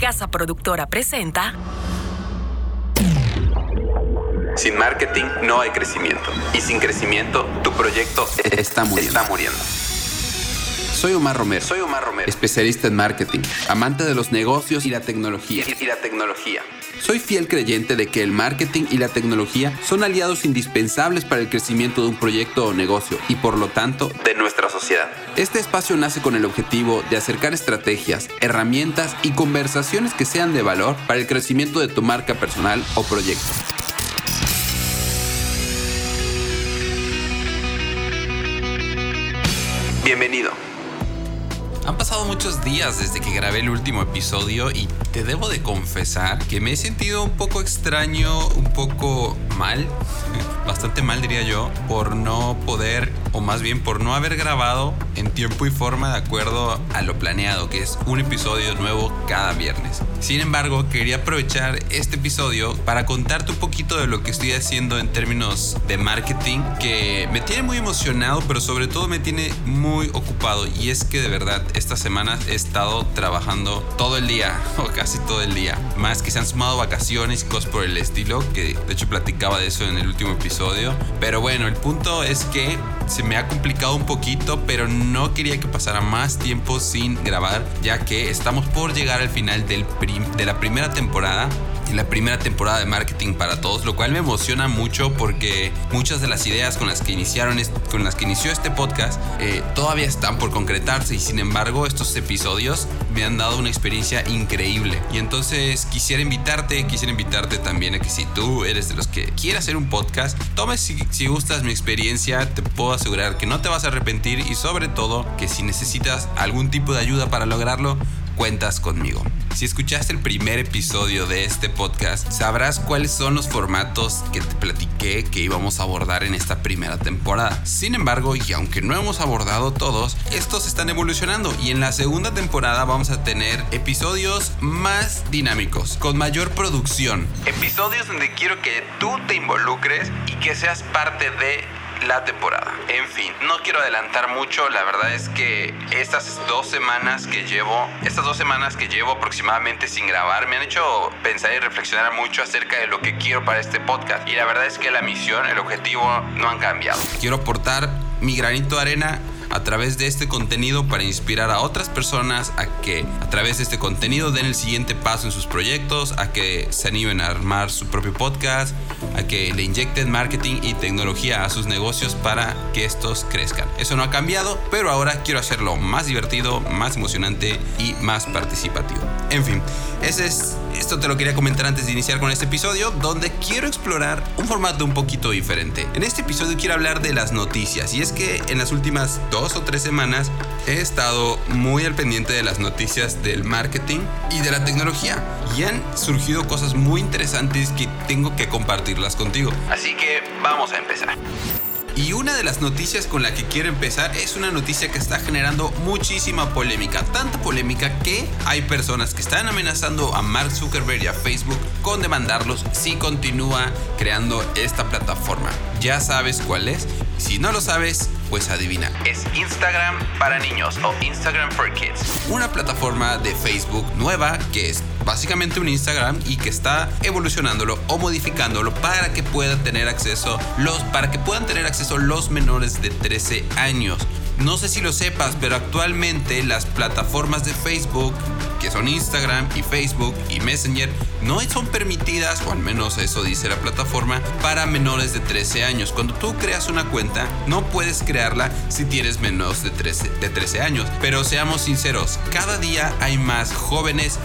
Casa Productora presenta. Sin marketing no hay crecimiento. Y sin crecimiento, tu proyecto. Está muriendo. Soy Omar Romero. Soy Omar Romero. Especialista en marketing, amante de los negocios y la tecnología. Y la tecnología. Soy fiel creyente de que el marketing y la tecnología son aliados indispensables para el crecimiento de un proyecto o negocio y por lo tanto de nuestra sociedad. Este espacio nace con el objetivo de acercar estrategias, herramientas y conversaciones que sean de valor para el crecimiento de tu marca personal o proyecto. Bienvenido. Han pasado muchos días desde que grabé el último episodio y te debo de confesar que me he sentido un poco extraño, un poco mal, bastante mal diría yo, por no poder, o más bien por no haber grabado en tiempo y forma de acuerdo a lo planeado, que es un episodio nuevo cada viernes. Sin embargo, quería aprovechar este episodio para contarte un poquito de lo que estoy haciendo en términos de marketing, que me tiene muy emocionado, pero sobre todo me tiene muy ocupado. Y es que de verdad, esta semana he estado trabajando todo el día, o casi todo el día. Más que se han sumado vacaciones y cosas por el estilo, que de hecho platicaba de eso en el último episodio. Pero bueno, el punto es que se me ha complicado un poquito, pero no quería que pasara más tiempo sin grabar, ya que estamos por llegar al final del de la primera temporada y la primera temporada de marketing para todos, lo cual me emociona mucho porque muchas de las ideas con las que iniciaron con las que inició este podcast eh, todavía están por concretarse y sin embargo estos episodios me han dado una experiencia increíble. Y entonces quisiera invitarte, quisiera invitarte también a que si tú eres de los que quiere hacer un podcast, tomes si, si gustas mi experiencia, te puedo asegurar que no te vas a arrepentir y sobre todo que si necesitas algún tipo de ayuda para lograrlo, cuentas conmigo. Si escuchaste el primer episodio de este podcast, sabrás cuáles son los formatos que te platiqué que íbamos a abordar en esta primera temporada. Sin embargo, y aunque no hemos abordado todos, estos están evolucionando y en la segunda temporada vamos a tener episodios más dinámicos, con mayor producción. Episodios donde quiero que tú te involucres y que seas parte de la temporada. En fin, no quiero adelantar mucho, la verdad es que estas dos semanas que llevo, estas dos semanas que llevo aproximadamente sin grabar, me han hecho pensar y reflexionar mucho acerca de lo que quiero para este podcast. Y la verdad es que la misión, el objetivo no han cambiado. Quiero aportar mi granito de arena a través de este contenido para inspirar a otras personas a que a través de este contenido den el siguiente paso en sus proyectos, a que se animen a armar su propio podcast, a que le inyecten marketing y tecnología a sus negocios para que estos crezcan. Eso no ha cambiado, pero ahora quiero hacerlo más divertido, más emocionante y más participativo. En fin, ese es, esto te lo quería comentar antes de iniciar con este episodio, donde quiero explorar un formato un poquito diferente. En este episodio quiero hablar de las noticias, y es que en las últimas dos o tres semanas he estado muy al pendiente de las noticias del marketing y de la tecnología, y han surgido cosas muy interesantes que tengo que compartirlas contigo. Así que vamos a empezar. Y una de las noticias con la que quiero empezar es una noticia que está generando muchísima polémica. Tanta polémica que hay personas que están amenazando a Mark Zuckerberg y a Facebook con demandarlos si continúa creando esta plataforma. Ya sabes cuál es. Si no lo sabes, pues adivina. Es Instagram para niños o Instagram for Kids. Una plataforma de Facebook nueva que es básicamente un Instagram y que está evolucionándolo o modificándolo para que puedan tener acceso los para que puedan tener acceso los menores de 13 años. No sé si lo sepas, pero actualmente las plataformas de Facebook, que son Instagram y Facebook y Messenger, no son permitidas, o al menos eso dice la plataforma, para menores de 13 años. Cuando tú creas una cuenta, no puedes crearla si tienes menos de 13, de 13 años. Pero seamos sinceros, cada día hay más jóvenes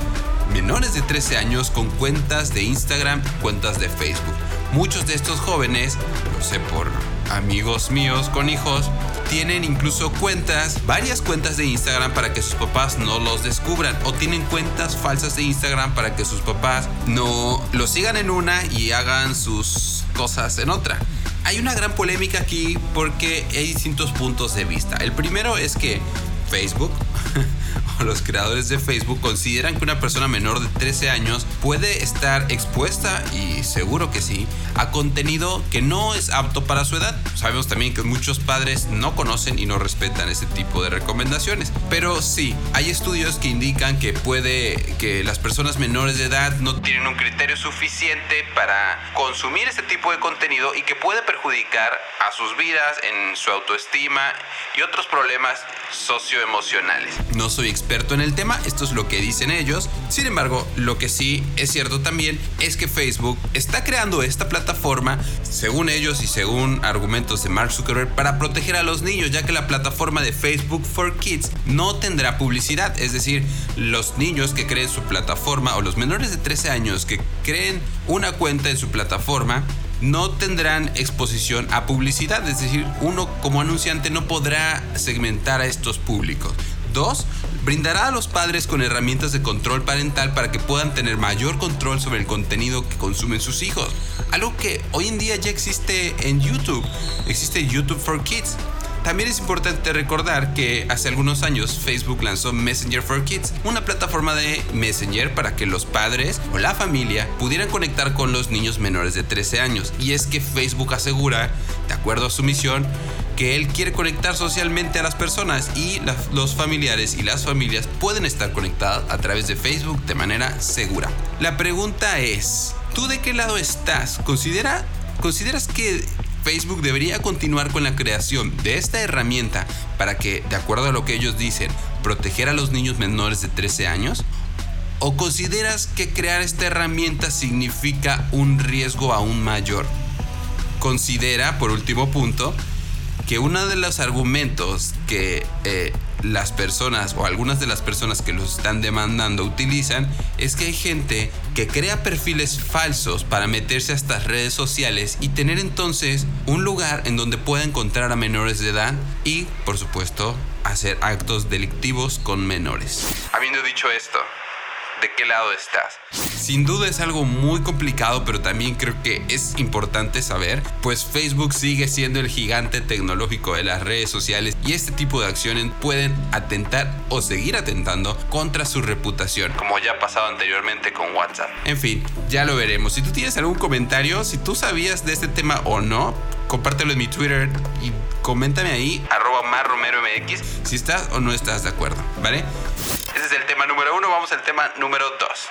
menores de 13 años con cuentas de Instagram, cuentas de Facebook. Muchos de estos jóvenes, lo sé por amigos míos con hijos, tienen incluso cuentas, varias cuentas de Instagram para que sus papás no los descubran o tienen cuentas falsas de Instagram para que sus papás no los sigan en una y hagan sus cosas en otra. Hay una gran polémica aquí porque hay distintos puntos de vista. El primero es que Facebook o los creadores de Facebook consideran que una persona menor de 13 años puede estar expuesta, y seguro que sí, a contenido que no es apto para su edad. Sabemos también que muchos padres no conocen y no respetan ese tipo de recomendaciones. Pero sí, hay estudios que indican que puede que las personas menores de edad no tienen un criterio suficiente para consumir este tipo de contenido y que puede perjudicar a sus vidas en su autoestima y otros problemas socioemocionales. No soy experto en el tema, esto es lo que dicen ellos. Sin embargo, lo que sí es cierto también es que Facebook está creando esta plataforma, según ellos y según argumentos de Mark Zuckerberg, para proteger a los niños, ya que la plataforma de Facebook for Kids no tendrá publicidad. Es decir, los niños que creen su plataforma o los menores de 13 años que creen una cuenta en su plataforma no tendrán exposición a publicidad, es decir, uno como anunciante no podrá segmentar a estos públicos. Dos, brindará a los padres con herramientas de control parental para que puedan tener mayor control sobre el contenido que consumen sus hijos. Algo que hoy en día ya existe en YouTube. Existe YouTube for Kids. También es importante recordar que hace algunos años Facebook lanzó Messenger for Kids, una plataforma de Messenger para que los padres o la familia pudieran conectar con los niños menores de 13 años. Y es que Facebook asegura, de acuerdo a su misión, que él quiere conectar socialmente a las personas y los familiares y las familias pueden estar conectadas a través de Facebook de manera segura. La pregunta es, ¿tú de qué lado estás? ¿Considera, ¿Consideras que Facebook debería continuar con la creación de esta herramienta para que, de acuerdo a lo que ellos dicen, proteger a los niños menores de 13 años? ¿O consideras que crear esta herramienta significa un riesgo aún mayor? Considera, por último punto, que uno de los argumentos que eh, las personas o algunas de las personas que los están demandando utilizan es que hay gente que crea perfiles falsos para meterse a estas redes sociales y tener entonces un lugar en donde pueda encontrar a menores de edad y, por supuesto, hacer actos delictivos con menores. Habiendo dicho esto, qué lado estás. Sin duda es algo muy complicado, pero también creo que es importante saber, pues Facebook sigue siendo el gigante tecnológico de las redes sociales y este tipo de acciones pueden atentar o seguir atentando contra su reputación, como ya ha pasado anteriormente con WhatsApp. En fin, ya lo veremos. Si tú tienes algún comentario, si tú sabías de este tema o no, compártelo en mi Twitter y coméntame ahí, arroba MX, si estás o no estás de acuerdo, ¿vale? Ese es el tema número uno, vamos al tema número dos.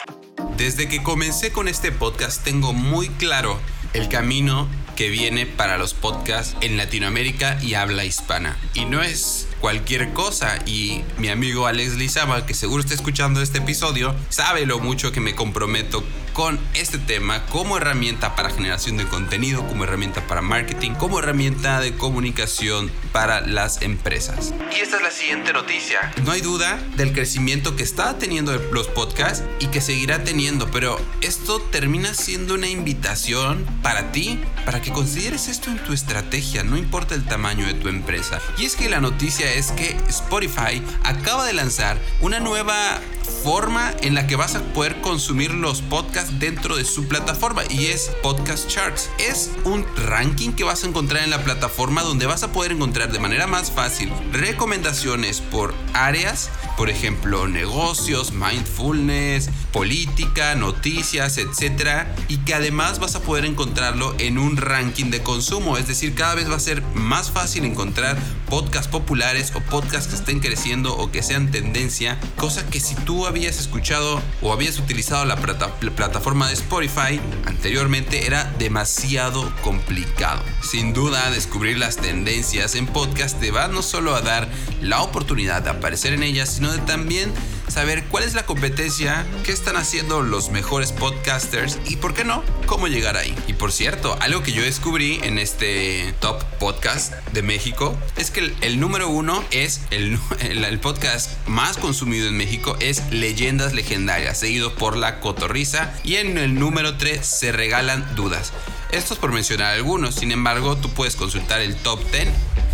Desde que comencé con este podcast tengo muy claro el camino que viene para los podcasts en Latinoamérica y habla hispana. Y no es cualquier cosa. Y mi amigo Alex Lizama, que seguro está escuchando este episodio, sabe lo mucho que me comprometo con este tema como herramienta para generación de contenido, como herramienta para marketing, como herramienta de comunicación para las empresas. Y esta es la siguiente noticia. No hay duda del crecimiento que está teniendo los podcasts y que seguirá teniendo, pero esto termina siendo una invitación para ti, para que consideres esto en tu estrategia, no importa el tamaño de tu empresa. Y es que la noticia es que Spotify acaba de lanzar una nueva forma en la que vas a poder consumir los podcasts dentro de su plataforma y es Podcast Charts. Es un ranking que vas a encontrar en la plataforma donde vas a poder encontrar de manera más fácil recomendaciones por áreas, por ejemplo, negocios, mindfulness, política, noticias, etcétera, y que además vas a poder encontrarlo en un ranking de consumo, es decir, cada vez va a ser más fácil encontrar podcasts populares o podcasts que estén creciendo o que sean tendencia, cosa que si tú habías escuchado o habías utilizado la, plataforma de Spotify anteriormente era demasiado complicado. Sin duda, descubrir las tendencias en podcast te va no solo a dar la oportunidad de aparecer en ellas, sino de también saber cuál es la competencia, qué están haciendo los mejores podcasters y por qué no, cómo llegar ahí. Y por cierto, algo que yo descubrí en este top podcast de México es que el, número uno es el, el, podcast más consumido en México es Leyendas Legendarias, seguido por La Cotorriza y en el número 3 se regalan dudas. Esto es por mencionar algunos, sin embargo tú puedes consultar el top 10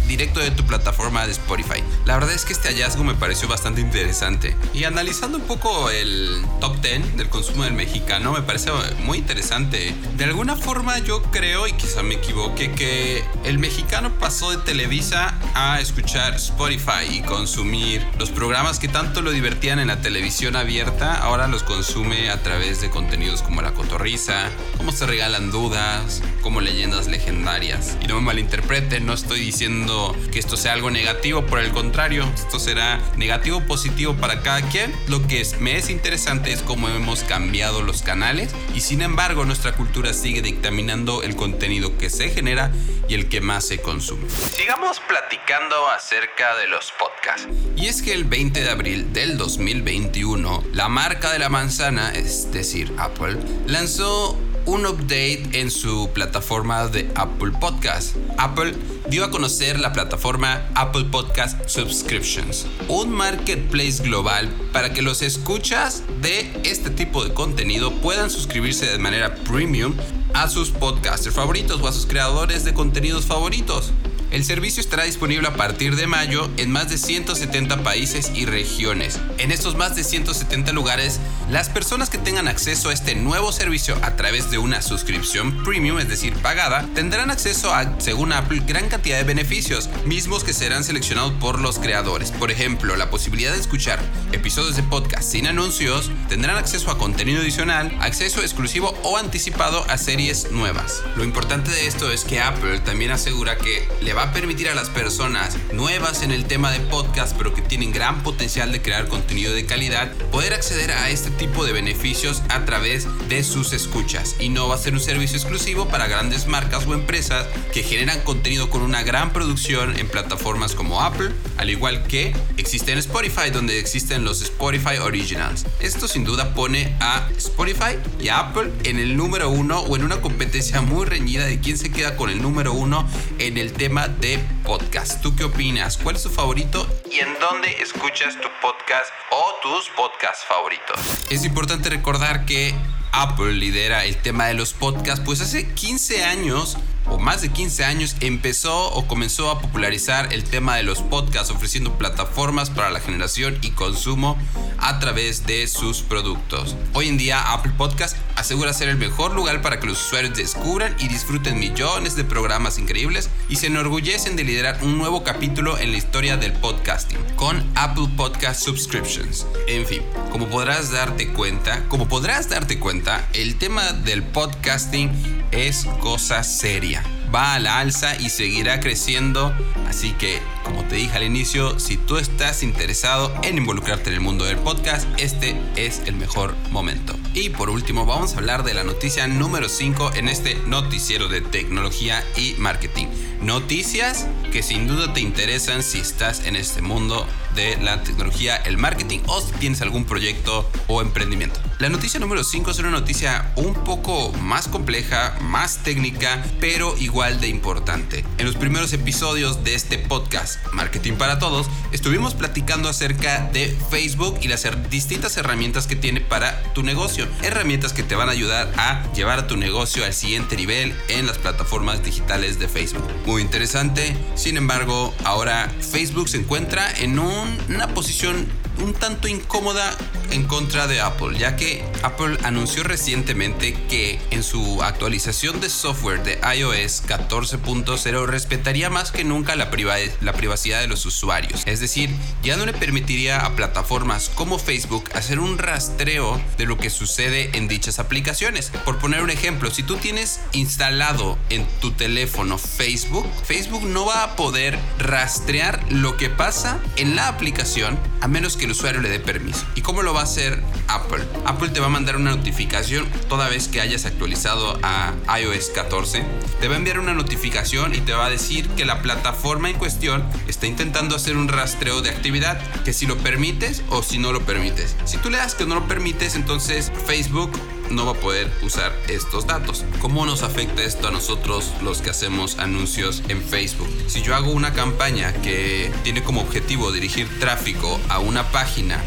directo de tu plataforma de Spotify. La verdad es que este hallazgo me pareció bastante interesante. Y analizando un poco el top 10 del consumo del mexicano, me parece muy interesante. De alguna forma yo creo, y quizá me equivoque, que el mexicano pasó de Televisa a escuchar Spotify y consumir los programas que tanto lo divertían en la televisión abierta, ahora los consume a través de contenidos como La Cotorriza, como Se Regalan Dudas, como Leyendas Legendarias. Y no me malinterpreten, no estoy diciendo que esto sea algo negativo, por el contrario, esto será negativo positivo para cada quien. Lo que es, me es interesante es cómo hemos cambiado los canales y sin embargo nuestra cultura sigue dictaminando el contenido que se genera y el que más se consume. Sigamos platicando acerca de los podcasts. Y es que el 20 de abril del 2021, la marca de la manzana, es decir, Apple, lanzó un update en su plataforma de Apple Podcast. Apple dio a conocer la plataforma Apple Podcast Subscriptions, un marketplace global para que los escuchas de este tipo de contenido puedan suscribirse de manera premium a sus podcasters favoritos o a sus creadores de contenidos favoritos. El servicio estará disponible a partir de mayo en más de 170 países y regiones. En estos más de 170 lugares, las personas que tengan acceso a este nuevo servicio a través de una suscripción premium, es decir, pagada, tendrán acceso a, según Apple, gran cantidad de beneficios, mismos que serán seleccionados por los creadores. Por ejemplo, la posibilidad de escuchar episodios de podcast sin anuncios, tendrán acceso a contenido adicional, acceso exclusivo o anticipado a series nuevas. Lo importante de esto es que Apple también asegura que le va a permitir a las personas nuevas en el tema de podcast, pero que tienen gran potencial de crear contenido de calidad, poder acceder a este tipo de beneficios a través de sus escuchas. Y no va a ser un servicio exclusivo para grandes marcas o empresas que generan contenido con una gran producción en plataformas como Apple, al igual que existe en Spotify, donde existen los Spotify Originals. Esto sin duda pone a Spotify y a Apple en el número uno o en una competencia muy reñida de quién se queda con el número uno en el tema de podcast. ¿Tú qué opinas? ¿Cuál es tu favorito? ¿Y en dónde escuchas tu podcast o tus podcasts favoritos? Es importante recordar que Apple lidera el tema de los podcasts, pues hace 15 años o más de 15 años empezó o comenzó a popularizar el tema de los podcasts ofreciendo plataformas para la generación y consumo a través de sus productos. Hoy en día Apple Podcast asegura ser el mejor lugar para que los usuarios descubran y disfruten millones de programas increíbles y se enorgullecen de liderar un nuevo capítulo en la historia del podcasting con Apple Podcast Subscriptions. En fin, como podrás darte cuenta, como podrás darte cuenta, el tema del podcasting es cosa seria va a la alza y seguirá creciendo. Así que, como te dije al inicio, si tú estás interesado en involucrarte en el mundo del podcast, este es el mejor momento. Y por último, vamos a hablar de la noticia número 5 en este noticiero de tecnología y marketing. Noticias que sin duda te interesan si estás en este mundo de la tecnología, el marketing o si tienes algún proyecto o emprendimiento. La noticia número 5 es una noticia un poco más compleja, más técnica, pero igual de importante. En los primeros episodios de este podcast, Marketing para Todos, estuvimos platicando acerca de Facebook y las distintas herramientas que tiene para tu negocio. Herramientas que te van a ayudar a llevar a tu negocio al siguiente nivel en las plataformas digitales de Facebook. Muy interesante. Sin embargo, ahora Facebook se encuentra en una posición un tanto incómoda en contra de Apple, ya que Apple anunció recientemente que en su actualización de software de iOS 14.0 respetaría más que nunca la, privacidad de los usuarios. Es decir, ya no le permitiría a plataformas como Facebook hacer un rastreo de lo que sucede en dichas aplicaciones. Por poner un ejemplo, si tú tienes instalado en tu teléfono Facebook, Facebook no va a poder rastrear lo que pasa en la aplicación a menos que el usuario le dé permiso. ¿Y cómo lo va a hacer Apple? Apple te va a mandar una notificación toda vez que hayas actualizado a iOS 14. Te va a enviar una notificación y te va a decir que la plataforma en cuestión está intentando hacer un rastreo de actividad, que si lo permites o si no lo permites. Si tú le das que no lo permites, entonces Facebook no va a poder usar estos datos. ¿Cómo nos afecta esto a nosotros los que hacemos anuncios en Facebook? Si yo hago una campaña que tiene como objetivo dirigir tráfico a una página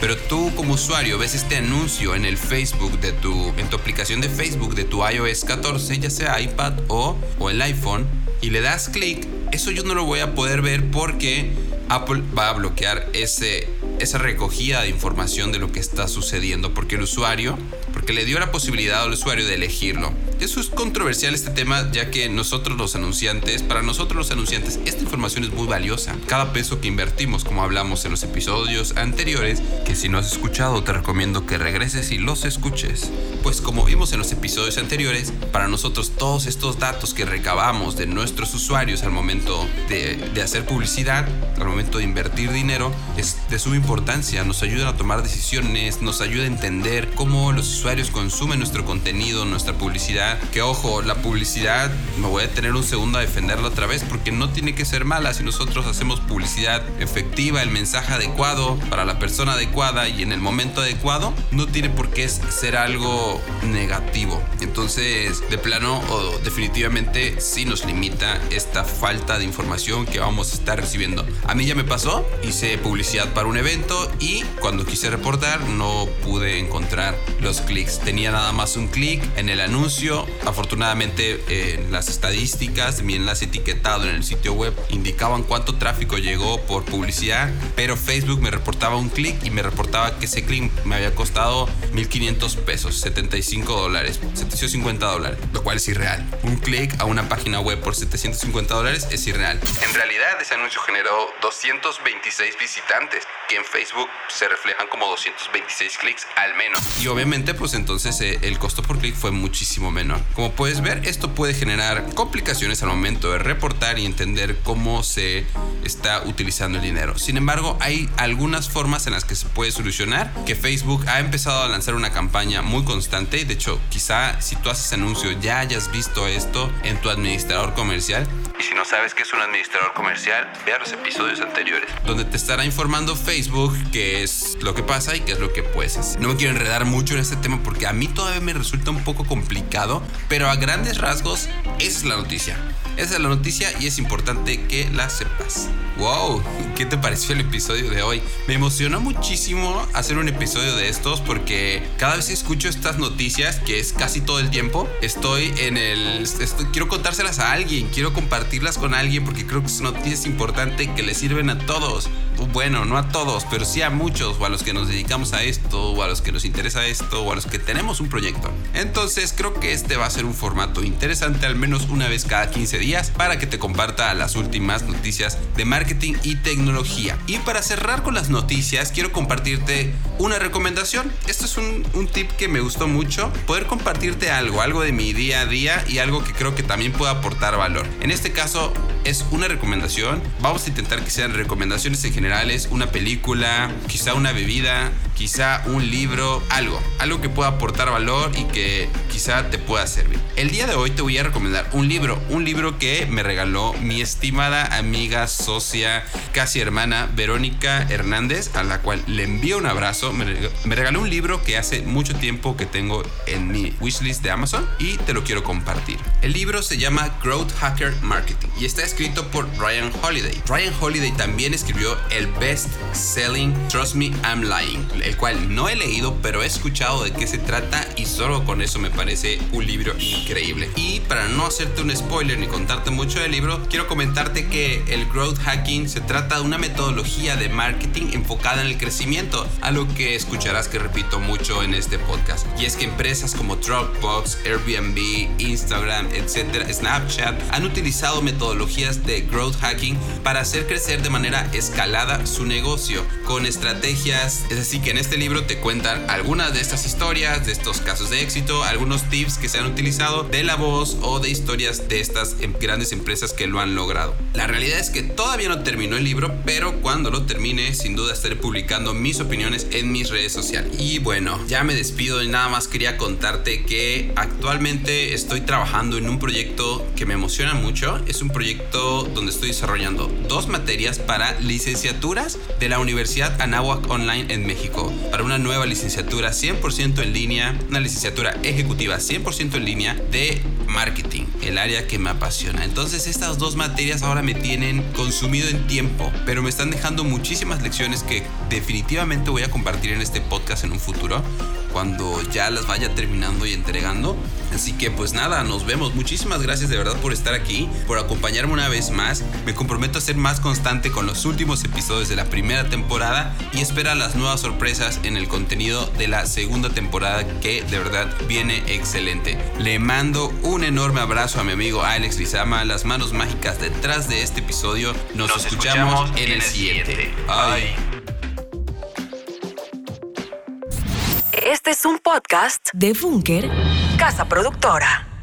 pero tú como usuario ves este anuncio en el Facebook de tu, en tu aplicación de Facebook de tu iOS 14, ya sea iPad o, o el iPhone, y le das clic, eso yo no lo voy a poder ver porque Apple va a bloquear ese, esa recogida de información de lo que está sucediendo, porque el usuario, porque le dio la posibilidad al usuario de elegirlo. Eso es controversial este tema, ya que nosotros los anunciantes, para nosotros los anunciantes, esta información es muy valiosa. Cada peso que invertimos, como hablamos en los episodios anteriores, que si no has escuchado te recomiendo que regreses y los escuches. Pues como vimos en los episodios anteriores, para nosotros todos estos datos que recabamos de nuestros usuarios al momento de, de hacer publicidad, al momento de invertir dinero, es de suma importancia. Nos ayudan a tomar decisiones, nos ayuda a entender cómo los usuarios consumen nuestro contenido, nuestra publicidad que ojo, la publicidad, me voy a tener un segundo a defenderla otra vez porque no tiene que ser mala si nosotros hacemos publicidad efectiva, el mensaje adecuado para la persona adecuada y en el momento adecuado, no tiene por qué ser algo negativo. Entonces, de plano o definitivamente sí nos limita esta falta de información que vamos a estar recibiendo. A mí ya me pasó, hice publicidad para un evento y cuando quise reportar no pude encontrar los clics. Tenía nada más un clic en el anuncio Afortunadamente, en las estadísticas, mi enlace etiquetado en el sitio web indicaban cuánto tráfico llegó por publicidad, pero Facebook me reportaba un clic y me reportaba que ese clic me había costado 1500 pesos, 75 dólares, 750 dólares, lo cual es irreal. Un clic a una página web por 750 dólares es irreal. En realidad, ese anuncio generó 226 visitantes, que en Facebook se reflejan como 226 clics al menos. Y obviamente, pues entonces eh, el costo por clic fue muchísimo menos como puedes ver, esto puede generar complicaciones al momento de reportar y entender cómo se está utilizando el dinero. Sin embargo, hay algunas formas en las que se puede solucionar, que Facebook ha empezado a lanzar una campaña muy constante. De hecho, quizá si tú haces anuncio ya hayas visto esto en tu administrador comercial. Y si no sabes qué es un administrador comercial, vea los episodios anteriores, donde te estará informando Facebook qué es lo que pasa y qué es lo que puedes hacer. No me quiero enredar mucho en este tema porque a mí todavía me resulta un poco complicado pero a grandes rasgos, esa es la noticia. Esa es la noticia y es importante que la sepas. ¡Wow! ¿Qué te pareció el episodio de hoy? Me emocionó muchísimo hacer un episodio de estos porque cada vez que escucho estas noticias, que es casi todo el tiempo, estoy en el... quiero contárselas a alguien, quiero compartirlas con alguien porque creo que son noticias importantes que le sirven a todos. Bueno, no a todos, pero sí a muchos, o a los que nos dedicamos a esto, o a los que nos interesa esto, o a los que tenemos un proyecto. Entonces creo que este va a ser un formato interesante al menos una vez cada 15 días para que te comparta las últimas noticias de marketing y tecnología. Y para cerrar con las noticias, quiero compartirte una recomendación. Esto es un, un tip que me gustó mucho, poder compartirte algo, algo de mi día a día y algo que creo que también puede aportar valor. En este caso es una recomendación. Vamos a intentar que sean recomendaciones en generales, una película, quizá una bebida, quizá un libro, algo, algo que pueda aportar valor y que quizá te pueda servir. El día de hoy te voy a recomendar un libro, un libro que me regaló mi estimada amiga, socia, casi hermana Verónica Hernández, a la cual le envío un abrazo. Me, regaló un libro que hace mucho tiempo que tengo en mi wishlist de Amazon y te lo quiero compartir. El libro se llama Growth Hacker Marketing y está escrito por Ryan Holiday. Ryan Holiday también escribió el best selling Trust Me I'm Lying el cual no he leído, pero he escuchado de qué se trata y solo con eso me parece un libro increíble. Y para no hacerte un spoiler ni contarte mucho del libro, quiero comentarte que el growth hacking se trata de una metodología de marketing enfocada en el crecimiento, a lo que escucharás que repito mucho en este podcast. Y es que empresas como Dropbox, Airbnb, Instagram, etcétera, Snapchat han utilizado metodologías de growth hacking para hacer crecer de manera escalada su negocio con estrategias, es decir, que en este libro te cuentan algunas de estas historias, de estos casos de éxito, algunos tips que se han utilizado de la voz o de historias de estas em, grandes empresas que lo han logrado. La realidad es que todavía no terminó el libro, pero cuando lo termine, sin duda estaré publicando mis opiniones en mis redes sociales. Y bueno, ya me despido y nada más quería contarte que actualmente estoy trabajando en un proyecto que me emociona mucho. Es un proyecto proyecto donde estoy desarrollando dos materias para licenciaturas de la Universidad Anáhuac Online en México, para una nueva licenciatura 100% en línea, una licenciatura ejecutiva 100% en línea de marketing, el área que me apasiona. Entonces estas dos materias ahora me tienen consumido en tiempo, pero me están dejando muchísimas lecciones que definitivamente voy a compartir en este podcast en un futuro cuando ya las vaya terminando y entregando. Así que pues nada, nos vemos. Muchísimas gracias de verdad por estar aquí, por acompañarme una vez más. Me comprometo a ser más constante con los últimos episodios de la primera temporada y espera las nuevas sorpresas en el contenido de la segunda temporada que de verdad viene excelente. Le mando un enorme abrazo a mi amigo Alex Lizama, las manos mágicas detrás de este episodio. Nos, escuchamos, en el siguiente. Bye. Este es un podcast de Bunker, casa productora.